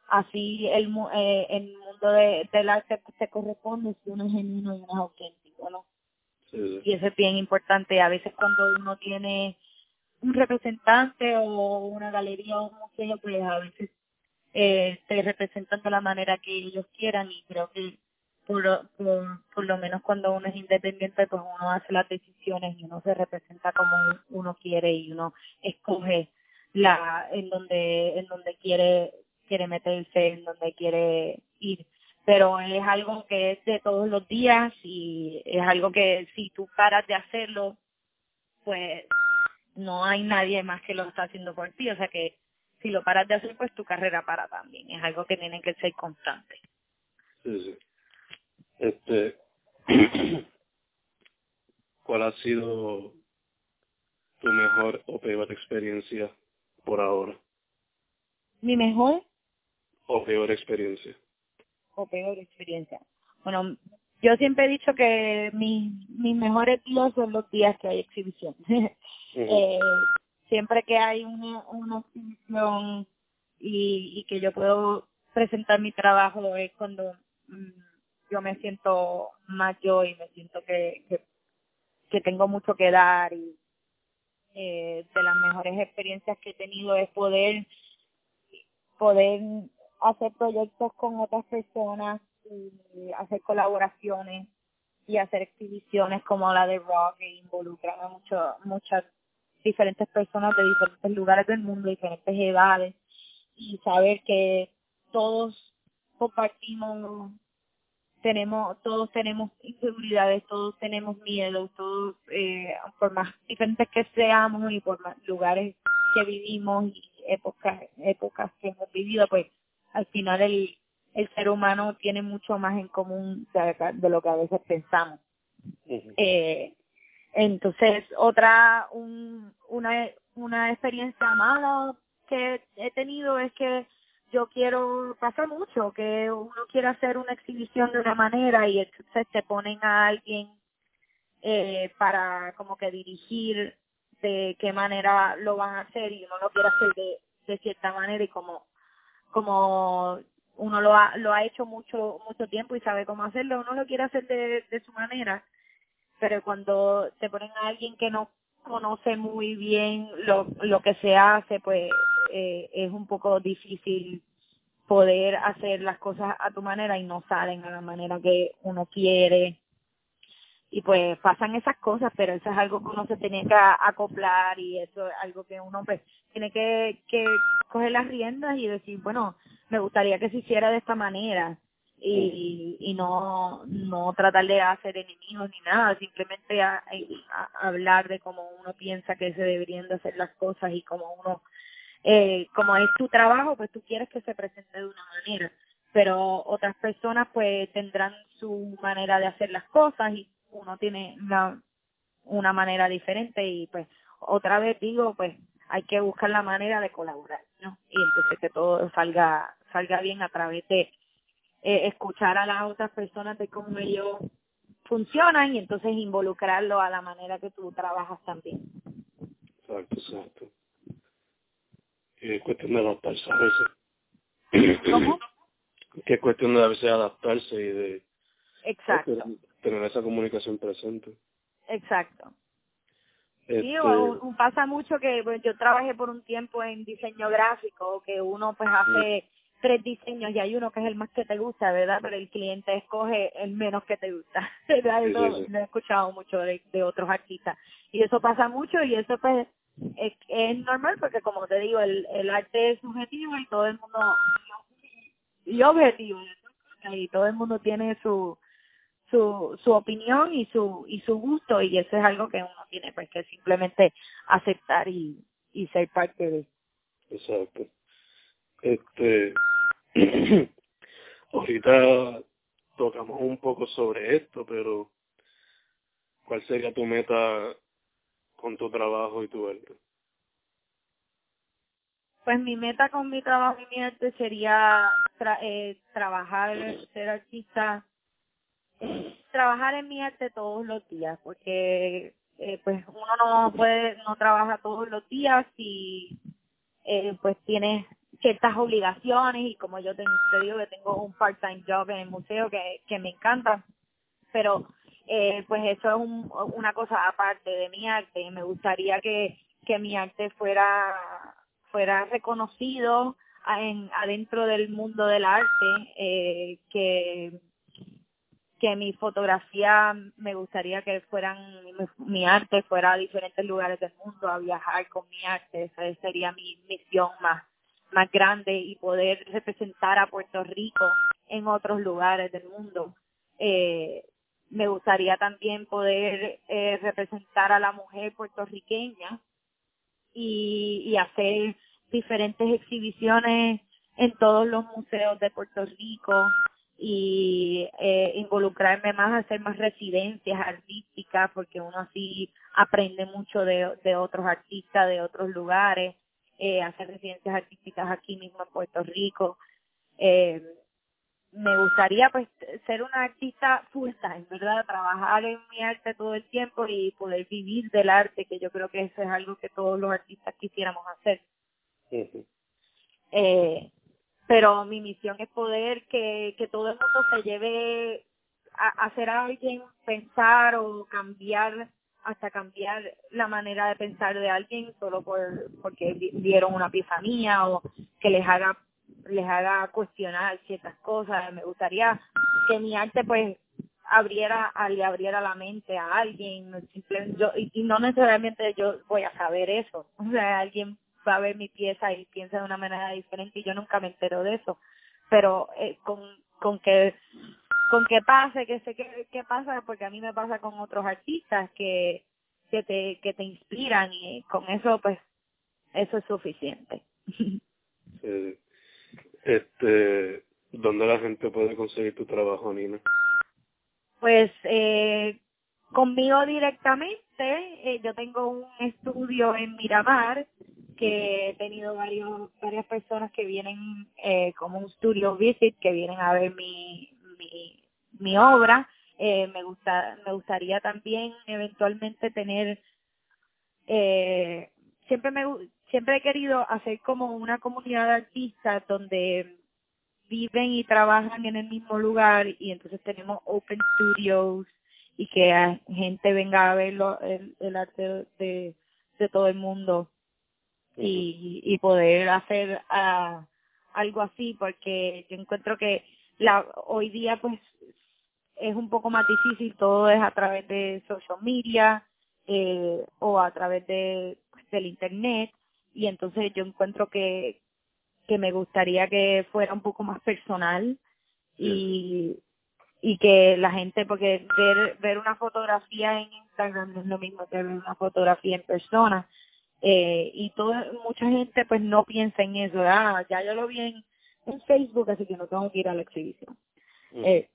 así el, eh, el mundo de, del arte se corresponde si uno es genuino y uno es auténtico, ¿no? Y eso es bien importante. A veces cuando uno tiene un representante o una galería o un museo, pues a veces eh, te representan de la manera que ellos quieran y creo que por, por, por lo menos cuando uno es independiente, pues uno hace las decisiones y uno se representa como uno quiere y uno escoge la en donde en donde quiere quiere meterse, en donde quiere ir. Pero es algo que es de todos los días y es algo que si tú paras de hacerlo, pues no hay nadie más que lo está haciendo por ti. O sea que si lo paras de hacer, pues tu carrera para también. Es algo que tiene que ser constante. Sí, sí. Este, ¿cuál ha sido tu mejor o peor experiencia por ahora? ¿Mi mejor? O peor experiencia. O peor experiencia. Bueno, yo siempre he dicho que mis, mis mejores días son los días que hay exhibición. eh, siempre que hay una, una exhibición y, y que yo puedo presentar mi trabajo es cuando mm, yo me siento más yo y me siento que, que, que tengo mucho que dar y eh, de las mejores experiencias que he tenido es poder poder hacer proyectos con otras personas y hacer colaboraciones y hacer exhibiciones como la de rock que involucran a mucho, muchas diferentes personas de diferentes lugares del mundo, diferentes edades y saber que todos compartimos tenemos todos tenemos inseguridades todos tenemos miedo todos eh, por más diferentes que seamos y por más lugares que vivimos y épocas épocas que hemos vivido pues al final el el ser humano tiene mucho más en común de, de lo que a veces pensamos. Eh, entonces otra un, una una experiencia mala que he tenido es que yo quiero, pasa mucho, que uno quiere hacer una exhibición de una manera y entonces te ponen a alguien eh, para como que dirigir de qué manera lo van a hacer y uno lo quiere hacer de, cierta manera y como como uno lo ha, lo ha hecho mucho mucho tiempo y sabe cómo hacerlo, uno lo quiere hacer de, de su manera, pero cuando te ponen a alguien que no conoce muy bien lo, lo que se hace, pues eh, es un poco difícil poder hacer las cosas a tu manera y no salen a la manera que uno quiere. Y pues pasan esas cosas, pero eso es algo que uno se tiene que acoplar y eso es algo que uno pues tiene que, coger las riendas y decir, bueno, me gustaría que se hiciera de esta manera y, y no no tratar de hacer enemigos ni nada, simplemente a, a, hablar de cómo uno piensa que se deberían de hacer las cosas y cómo uno, eh, como es tu trabajo, pues tú quieres que se presente de una manera, pero otras personas pues tendrán su manera de hacer las cosas y uno tiene una, una manera diferente y pues otra vez digo pues hay que buscar la manera de colaborar, ¿no? Y entonces que todo salga salga bien a través de eh, escuchar a las otras personas de cómo ellos funcionan y entonces involucrarlo a la manera que tú trabajas también. Exacto, exacto. Es cuestión de adaptarse a veces. ¿Cómo? Que es cuestión de a veces adaptarse y de Exacto. tener esa comunicación presente. Exacto. Este, Sí, o, pasa mucho que pues, yo trabajé por un tiempo en diseño gráfico, que uno pues hace tres diseños y hay uno que es el más que te gusta, ¿verdad? Pero el cliente escoge el menos que te gusta, ¿verdad? Sí, lo he escuchado mucho de, de otros artistas. Y eso pasa mucho y eso pues es, es normal porque como te digo, el, el arte es subjetivo y todo el mundo, y objetivo, y todo el mundo tiene su su su opinión y su y su gusto y eso es algo que uno tiene pues que simplemente aceptar y y ser parte de Exacto. Este, ahorita tocamos un poco sobre esto, pero ¿cuál sería tu meta con tu trabajo y tu arte? Pues mi meta con mi trabajo y mi arte sería tra eh, trabajar, ser artista, trabajar en mi arte todos los días, porque eh, pues uno no puede, no trabaja todos los días y eh, pues tienes ciertas obligaciones y como yo te, te digo que tengo un part-time job en el museo que, que me encanta, pero eh, pues eso es un, una cosa aparte de mi arte. Me gustaría que, que mi arte fuera fuera reconocido en, adentro del mundo del arte, eh, que que mi fotografía me gustaría que fueran mi, arte fuera a diferentes lugares del mundo a viajar con mi arte esa sería mi misión más más grande y poder representar a Puerto Rico en otros lugares del mundo eh, me gustaría también poder eh, representar a la mujer puertorriqueña y, hacer diferentes exhibiciones en todos los museos de Puerto Rico y eh, involucrarme más a hacer más residencias artísticas porque uno así aprende mucho de, de otros artistas de otros lugares eh, hacer residencias artísticas aquí mismo en Puerto Rico. Eh, me gustaría pues ser una artista full time, ¿verdad? Trabajar en mi arte todo el tiempo y poder vivir del arte, que yo creo que eso es algo que todos los artistas quisiéramos hacer. eh, pero mi misión es poder que, que todo el mundo se lleve a, hacer a alguien pensar o cambiar hasta cambiar la manera de pensar de alguien solo por porque vieron una pieza mía o que les haga les haga cuestionar ciertas cosas. Me gustaría que mi arte pues abriera le abriera la mente a alguien. Simplemente yo y, y no necesariamente yo voy a saber eso. O sea alguien va a ver mi pieza y piensa de una manera diferente y yo nunca me entero de eso. Pero eh, con con que con que pase que sé que, que pasa porque a mí me pasa con otros artistas que que te que te inspiran y con eso pues eso es suficiente. este dónde la gente puede conseguir tu trabajo Nina pues eh, conmigo directamente eh, yo tengo un estudio en Miramar que he tenido varios, varias personas que vienen eh, como un studio visit, que vienen a ver mi, mi, mi obra. Eh, me gusta me gustaría también eventualmente tener eh, siempre me siempre he querido hacer como una comunidad de artistas donde viven y trabajan en el mismo lugar y entonces tenemos open studios y que gente venga a ver el, el arte de, de todo el mundo y, y poder hacer uh, algo así porque yo encuentro que la hoy día pues es un poco más difícil todo es a través de social media eh, o a través de pues, del internet y entonces yo encuentro que que me gustaría que fuera un poco más personal y y que la gente porque ver ver una fotografía en Instagram no es lo mismo que ver una fotografía en persona eh, y toda mucha gente pues no piensa en eso ah ya yo lo vi en, en Facebook así que no tengo que ir a la exhibición eh,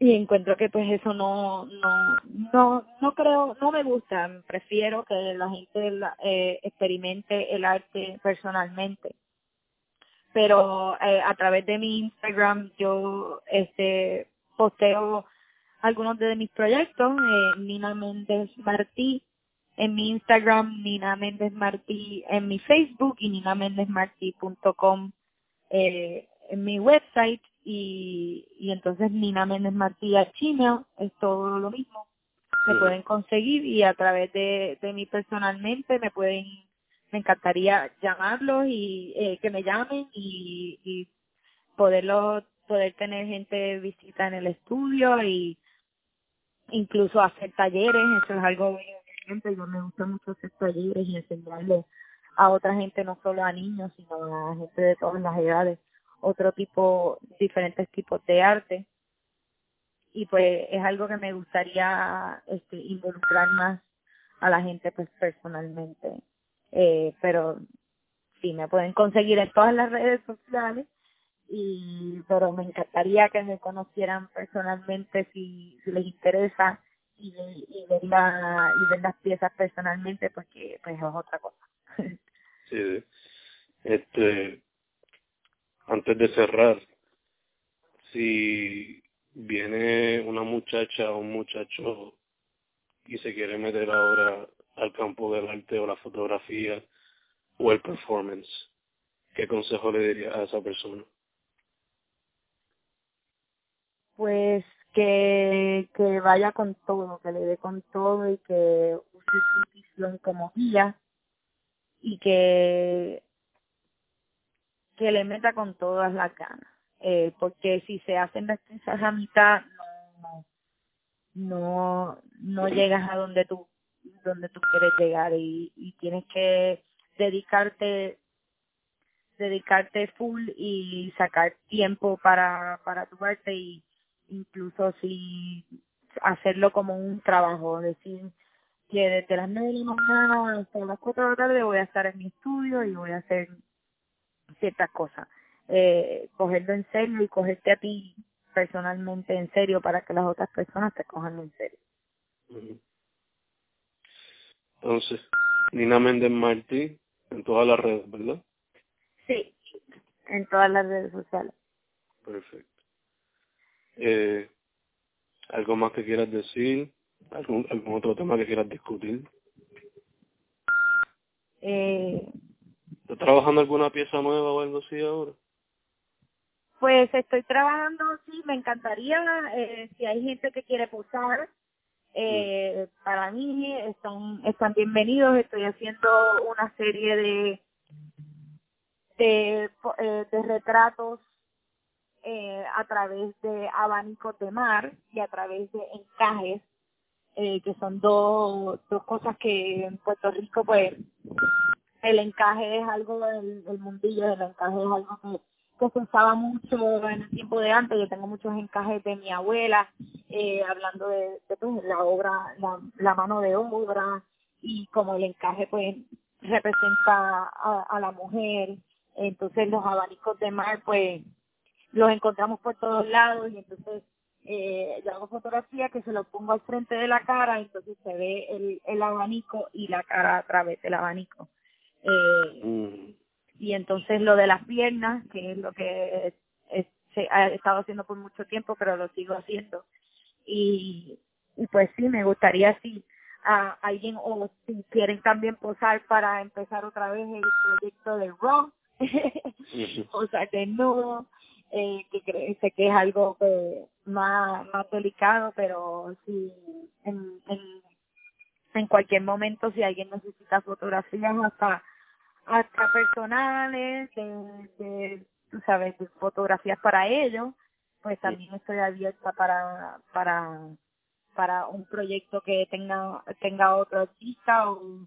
y encuentro que pues eso no no no no creo no me gusta. Prefiero que la gente eh, experimente el arte personalmente. Pero eh, a través de mi Instagram yo este posteo algunos de mis proyectos eh, Nina Méndez Martí en mi Instagram, Nina Méndez Martí, en mi Facebook y ninamendezmartí.com eh, en mi website y, y entonces Nina Méndez Martí a Gmail es todo lo mismo. Se pueden conseguir y a través de, de mí personalmente me pueden, me encantaría llamarlos y eh, que me llamen y, y poderlo, poder tener gente visita en el estudio y incluso hacer talleres, eso es algo gente, yo me gusta mucho hacer talleres y enseñarle a otra gente, no solo a niños, sino a gente de todas las edades, otro tipo, diferentes tipos de arte. Y pues es algo que me gustaría este, involucrar más a la gente pues personalmente. Eh, pero sí, me pueden conseguir en todas las redes sociales y pero me encantaría que me conocieran personalmente si, si les interesa y, y ver la y ver las piezas personalmente porque pues es otra cosa sí este antes de cerrar si viene una muchacha o un muchacho y se quiere meter ahora al campo del arte o la fotografía o el performance, ¿qué consejo le diría a esa persona? Pues que, que vaya con todo, que le dé con todo y que use su intuición como guía y que que le meta con todas las ganas eh, porque si se hacen las cosas a mitad no no no llegas a donde tú donde tú quieres llegar y, y tienes que dedicarte dedicarte full y sacar tiempo para para tu arte y incluso si hacerlo como un trabajo decir que desde las nueve de la mañana hasta las cuatro de la tarde voy a estar en mi estudio y voy a hacer ciertas cosas eh, cogerlo en serio y cogerte a ti personalmente en serio para que las otras personas te cojan en serio. Entonces, Nina Méndez Martí en todas las redes, ¿verdad? Sí, en todas las redes sociales. Perfecto. Eh, ¿Algo más que quieras decir? ¿Algún, algún otro tema que quieras discutir? Eh, ¿Estás trabajando alguna pieza nueva o algo así ahora? Pues estoy trabajando, sí, me encantaría, eh, si hay gente que quiere posar, eh, para mí están, están bienvenidos, estoy haciendo una serie de, de, eh, retratos eh, a través de abanicos de mar y a través de encajes, eh, que son dos, dos cosas que en Puerto Rico, pues, el encaje es algo del, del mundillo, el encaje es algo que se usaba mucho en el tiempo de antes. Yo tengo muchos encajes de mi abuela, eh, hablando de, pues, la obra, la, mano de obra y como el encaje pues representa a, a la mujer. Entonces los abanicos de mar pues los encontramos por todos lados y entonces eh, yo hago fotografía que se lo pongo al frente de la cara, entonces se ve el, el abanico y la cara a través del abanico. Eh, mm y entonces lo de las piernas, que es lo que es, se ha estado haciendo por mucho tiempo, pero lo sigo haciendo. Y, y pues sí, me gustaría si a alguien o si quieren también posar para empezar otra vez el proyecto de Raw, posar de nuevo, eh, que creo, sé que es algo que más, más delicado, pero si en, en, en cualquier momento si alguien necesita fotografías hasta hasta personales, de, de, tú sabes, de fotografías para ellos, pues también estoy abierta para, para, para un proyecto que tenga, tenga otro artista o,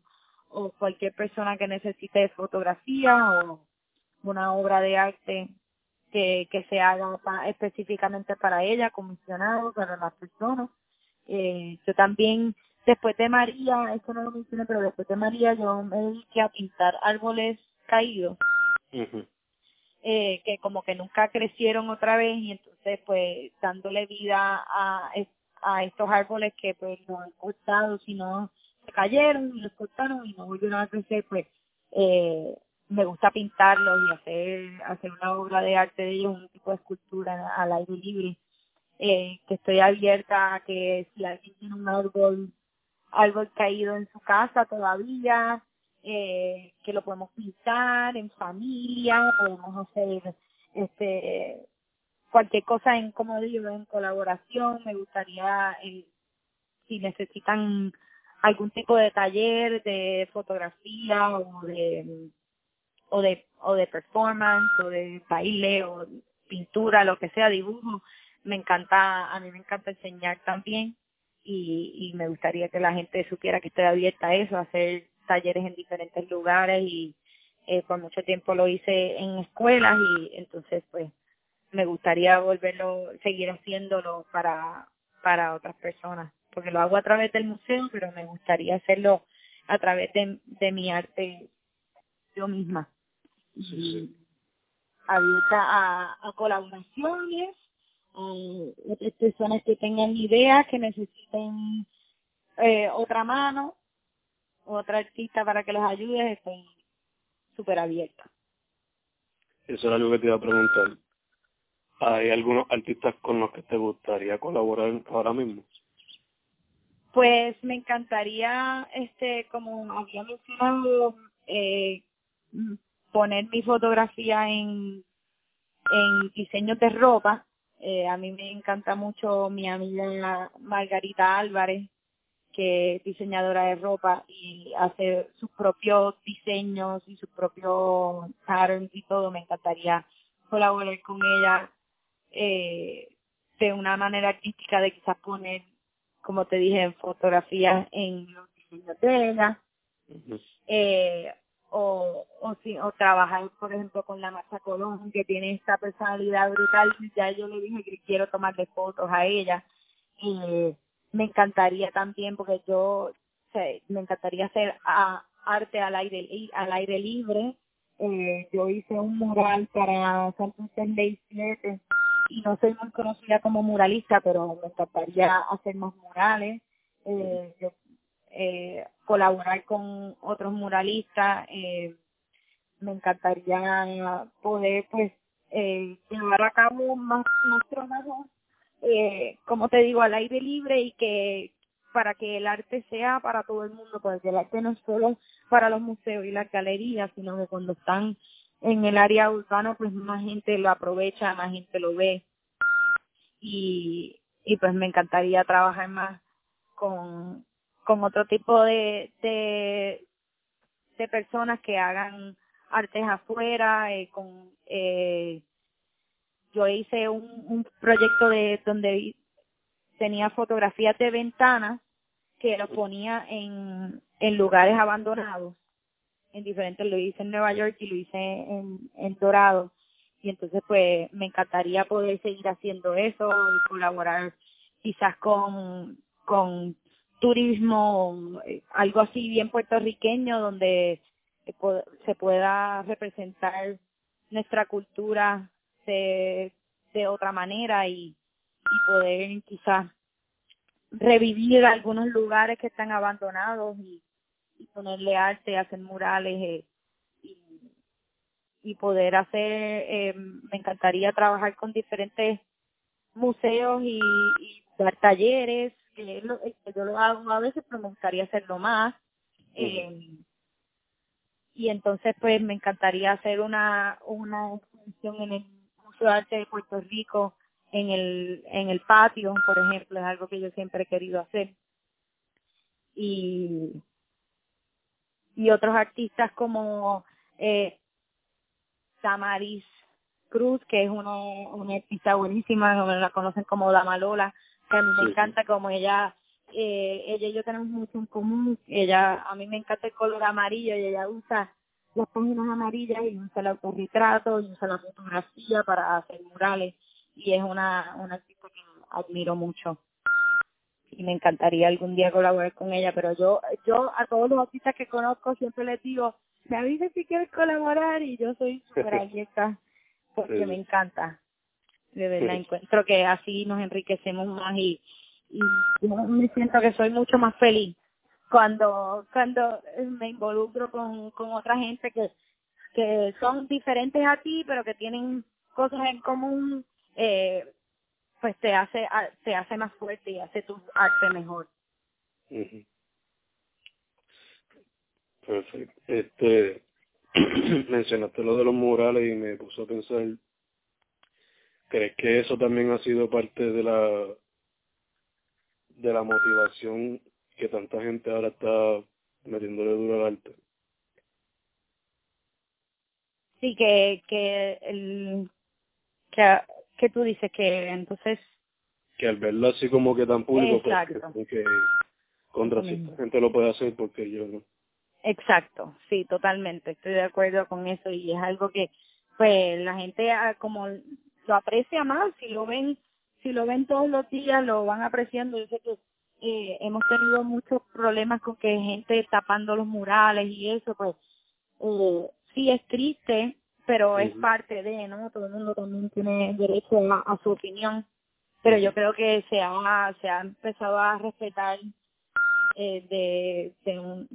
o cualquier persona que necesite fotografía o una obra de arte que, que se haga específicamente para ella, comisionado para las personas. Eh, yo también Después de María, esto no lo mencioné, pero después de María yo me dediqué a pintar árboles caídos, eh, que como que nunca crecieron otra vez y entonces pues dándole vida a, a estos árboles que pues no han cortado, sino se cayeron y los cortaron y no volvieron a crecer, pues eh, me gusta pintarlos y hacer hacer una obra de arte de ellos, un tipo de escultura al aire libre. Eh, que estoy abierta a que si alguien tiene un árbol algo caído en su casa todavía, eh, que lo podemos pintar en familia, podemos hacer este cualquier cosa en, como digo, en colaboración. Me gustaría, eh, si necesitan algún tipo de taller de fotografía o de o de o de performance o de baile o pintura, lo que sea, dibujo, me encanta, a mí me encanta enseñar también y, y me gustaría que la gente supiera que estoy abierta a eso, a hacer talleres en diferentes lugares y eh, por mucho tiempo lo hice en escuelas y entonces pues me gustaría volverlo, seguir haciéndolo para, para otras personas, porque lo hago a través del museo, pero me gustaría hacerlo a través de, de mi arte yo misma. Sí, Abierta a, a colaboraciones eh, otras personas que tengan ideas, que necesiten eh, otra mano, otra artista para que los ayude, estoy súper abierta. Eso era algo que te iba a preguntar. ¿Hay algunos artistas con los que te gustaría colaborar ahora mismo? Pues me encantaría, este, como había mencionado, eh, poner mi fotografía en, en diseños de ropa eh, a mí me encanta mucho mi amiga Margarita Álvarez, que es diseñadora de ropa y hace sus propios diseños y sus propios patterns y todo. Me encantaría colaborar con ella eh, de una manera artística de quizás poner, como te dije, en fotografías en los diseños de ella. eh, o, o, si, o trabajar, por ejemplo, con la Marcha Colón, que tiene esta personalidad brutal. Ya yo le dije que quiero tomarle fotos a ella. y me encantaría también, porque yo me encantaría hacer arte al aire, al aire libre. Eh, yo hice un mural para San Ley 7 y no soy muy conocida como muralista, pero me encantaría hacer más murales. Eh, yo, eh, colaborar con otros muralistas. Eh, me encantaría poder, pues, eh, llevar a cabo más, más trabajos eh, como te digo, al aire libre y que para que el arte sea para todo el mundo, porque el arte no es solo para los museos y las galerías, sino que cuando están en el área urbana, pues más gente lo aprovecha, más gente lo ve. Y, y pues me encantaría trabajar más con, con otro tipo de, de, de personas que hagan artes afuera, eh, con eh, yo hice un, un proyecto de donde tenía fotografías de ventanas que lo ponía en, en lugares abandonados, en diferentes, lo hice en Nueva York y lo hice en, en Dorado. Y entonces pues me encantaría poder seguir haciendo eso, colaborar quizás con, con turismo, algo así bien puertorriqueño donde se pueda representar nuestra cultura de, otra manera y, poder quizás revivir algunos lugares que están abandonados y, ponerle arte, hacer murales eh, y, poder hacer, eh, me encantaría trabajar con diferentes museos y dar talleres, lo, que yo lo hago a veces, pero me gustaría hacerlo más. Eh, y entonces pues me encantaría hacer una, una exposición en el de Arte de Puerto Rico en el, en el patio, por ejemplo, es algo que yo siempre he querido hacer. Y, y otros artistas como eh, Tamaris Cruz, que es una, una artista buenísima, la conocen como Dama Lola, que a mí me encanta como ella, eh, ella y yo tenemos mucho en común, ella, a mí me encanta el color amarillo y ella usa las páginas amarillas y usa el autorretrato y usa la fotografía para hacer murales. Y es una, una artista que admiro mucho. Y me encantaría algún día colaborar con ella, pero yo yo a todos los artistas que conozco siempre les digo, me avises si quieres colaborar y yo soy súper abierta porque me encanta. De verdad, encuentro que así nos enriquecemos más y, y yo me siento que soy mucho más feliz cuando cuando me involucro con, con otra gente que que son diferentes a ti pero que tienen cosas en común eh, pues te hace te hace más fuerte y hace tu arte mejor. Perfecto. Este mencionaste lo de los murales y me puso a pensar crees que eso también ha sido parte de la de la motivación que tanta gente ahora está metiéndole duro al arte. Sí, que, que el, que, que tú dices que entonces... Que al verlo así como que tan público, pues, que contra si gente lo puede hacer porque yo no. Exacto, sí, totalmente, estoy de acuerdo con eso y es algo que pues la gente ah, como lo aprecia más, si lo ven, si lo ven todos los días lo van apreciando, yo sé que eh, hemos tenido muchos problemas con que gente tapando los murales y eso, pues eh, sí es triste, pero es parte de, ¿no? Todo el mundo también tiene derecho a, su opinión, pero yo creo que se ha, se ha empezado a respetar eh, de, de un,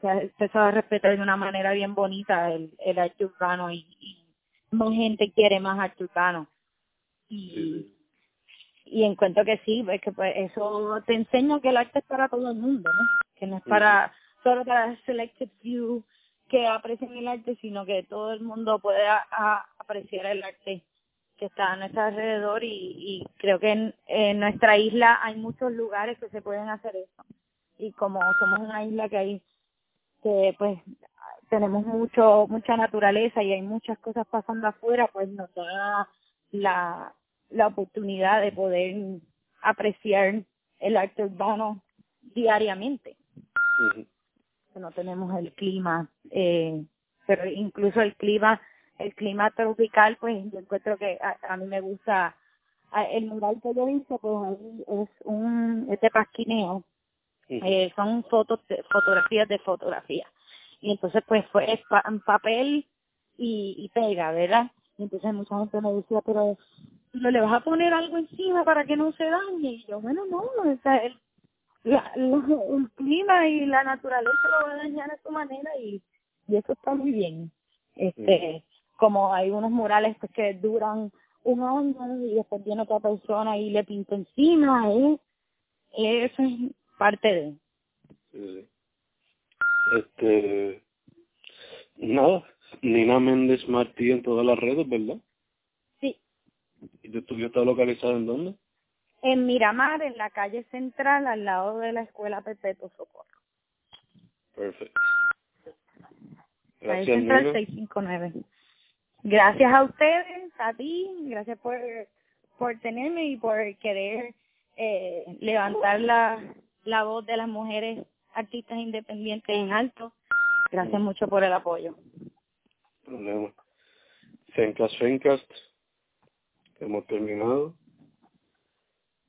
se ha empezado a respetar de una manera bien bonita el, el arte urbano y, y más gente quiere más arte urbano. Y, y encuentro que sí, es que pues eso te enseña que el arte es para todo el mundo, ¿no? Que no es para solo para selected few que aprecien el arte, sino que todo el mundo puede apreciar el arte que está a nuestro alrededor y, y creo que en, en nuestra isla hay muchos lugares que se pueden hacer eso. y como somos una isla que hay que pues tenemos mucho mucha naturaleza y hay muchas cosas pasando afuera pues nos da la la oportunidad de poder apreciar el arte urbano diariamente. No tenemos el clima eh, pero incluso el clima el clima tropical pues yo encuentro que a, a mí me gusta el mural que yo hice pues ahí es un es de pasquineo. Eh, son fotos fotografías de fotografía y entonces pues fue en papel y, y pega verdad y entonces mucha gente me decía pero no le vas a poner algo encima para que no se dañe y yo bueno no o sea, el, la, el clima y la naturaleza lo va a dañar de su manera y, y eso está muy bien este como hay unos murales pues que duran un año y después viene otra persona y le pinta encima ¿eh? eso es parte de. Sí. Este nada Nina Méndez Martí en todas las redes verdad sí. Y tu estudio está localizado en dónde en Miramar en la calle central al lado de la escuela Perpetuo Socorro. Perfecto. Gracias, Central 659. Gracias a ustedes, a ti, gracias por, por tenerme y por querer eh, levantar la, la voz de las mujeres artistas independientes en alto. Gracias mucho por el apoyo. Problema. Fencast, Fencast. Hemos terminado.